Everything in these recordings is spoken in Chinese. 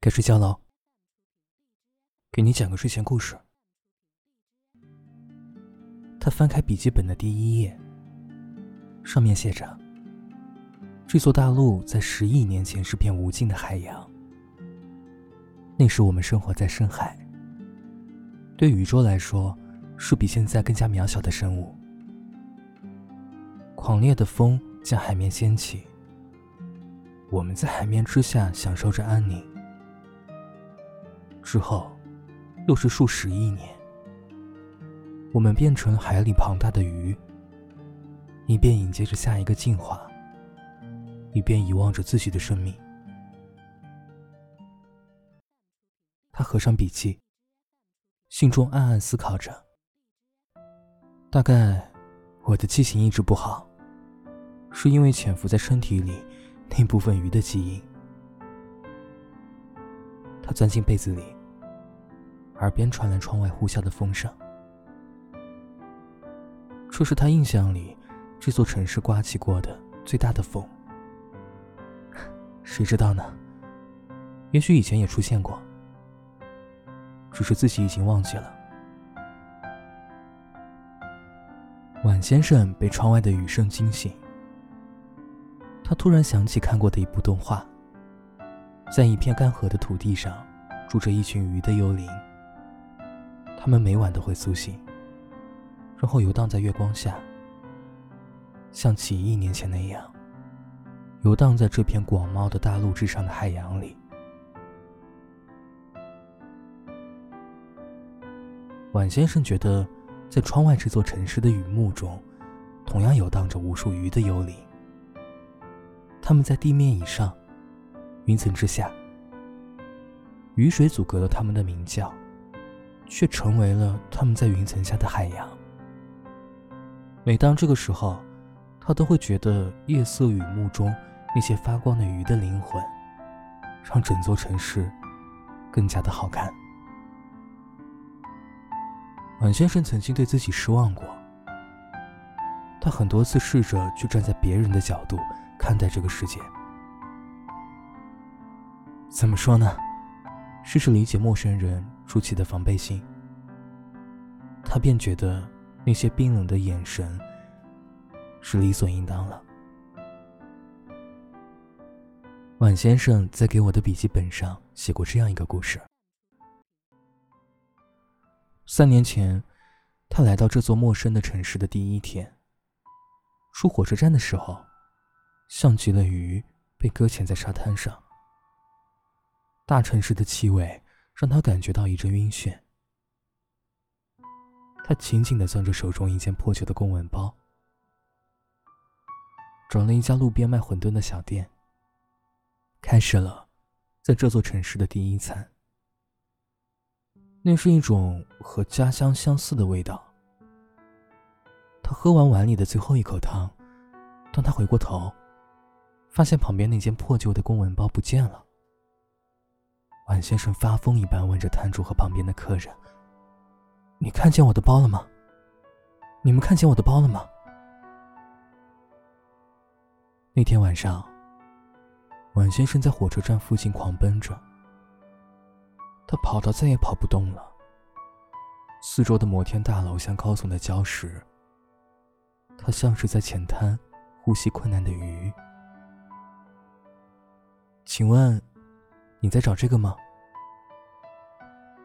该睡觉喽。给你讲个睡前故事。他翻开笔记本的第一页，上面写着：“这座大陆在十亿年前是片无尽的海洋，那时我们生活在深海。对宇宙来说，是比现在更加渺小的生物。狂烈的风将海面掀起，我们在海面之下享受着安宁。之后。”又是数十亿年，我们变成海里庞大的鱼，一边迎接着下一个进化，一边遗忘着自己的生命。他合上笔记，心中暗暗思考着：大概我的记性一直不好，是因为潜伏在身体里那部分鱼的基因。他钻进被子里。耳边传来窗外呼啸的风声，这是他印象里这座城市刮起过的最大的风。谁知道呢？也许以前也出现过，只是自己已经忘记了。晚先生被窗外的雨声惊醒，他突然想起看过的一部动画，在一片干涸的土地上，住着一群鱼的幽灵。他们每晚都会苏醒，然后游荡在月光下，像几亿年前那样，游荡在这片广袤的大陆之上的海洋里。晚先生觉得，在窗外这座城市的雨幕中，同样游荡着无数鱼的幽灵。他们在地面以上，云层之下，雨水阻隔了他们的鸣叫。却成为了他们在云层下的海洋。每当这个时候，他都会觉得夜色雨幕中那些发光的鱼的灵魂，让整座城市更加的好看。晚先生曾经对自己失望过，他很多次试着去站在别人的角度看待这个世界。怎么说呢？试着理解陌生人筑起的防备心，他便觉得那些冰冷的眼神是理所应当了。晚先生在给我的笔记本上写过这样一个故事：三年前，他来到这座陌生的城市的第一天，出火车站的时候，像极了鱼被搁浅在沙滩上。大城市的气味让他感觉到一阵晕眩。他紧紧的攥着手中一件破旧的公文包，找了一家路边卖馄饨的小店，开始了在这座城市的第一餐。那是一种和家乡相似的味道。他喝完碗里的最后一口汤，当他回过头，发现旁边那件破旧的公文包不见了。晚先生发疯一般问着摊主和旁边的客人：“你看见我的包了吗？你们看见我的包了吗？”那天晚上，晚先生在火车站附近狂奔着，他跑到再也跑不动了。四周的摩天大楼像高耸的礁石，他像是在浅滩呼吸困难的鱼。请问？你在找这个吗？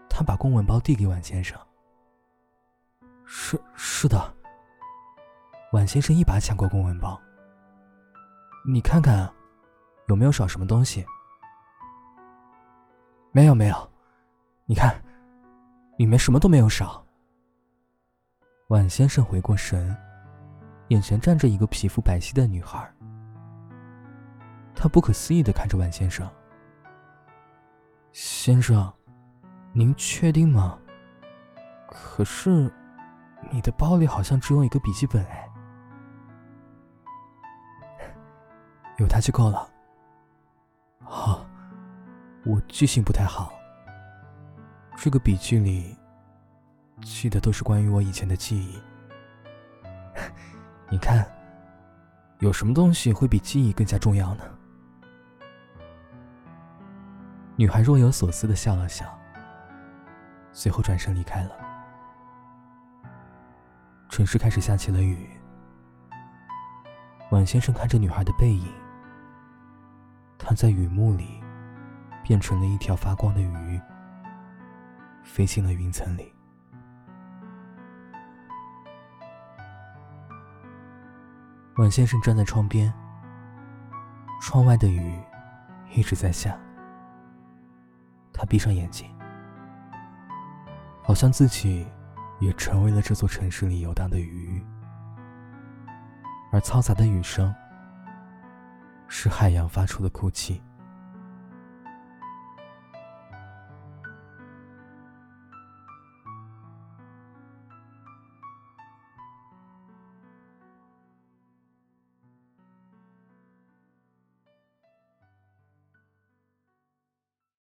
他把公文包递给晚先生。是是的。晚先生一把抢过公文包。你看看，有没有少什么东西？没有没有，你看，里面什么都没有少。晚先生回过神，眼前站着一个皮肤白皙的女孩。他不可思议的看着晚先生。先生，您确定吗？可是，你的包里好像只有一个笔记本哎，有它就够了。好，我记性不太好，这个笔记里记的都是关于我以前的记忆。你看，有什么东西会比记忆更加重要呢？女孩若有所思的笑了笑，随后转身离开了。城市开始下起了雨。晚先生看着女孩的背影，她在雨幕里变成了一条发光的鱼，飞进了云层里。晚先生站在窗边，窗外的雨一直在下。他闭上眼睛，好像自己也成为了这座城市里游荡的鱼。而嘈杂的雨声，是海洋发出的哭泣。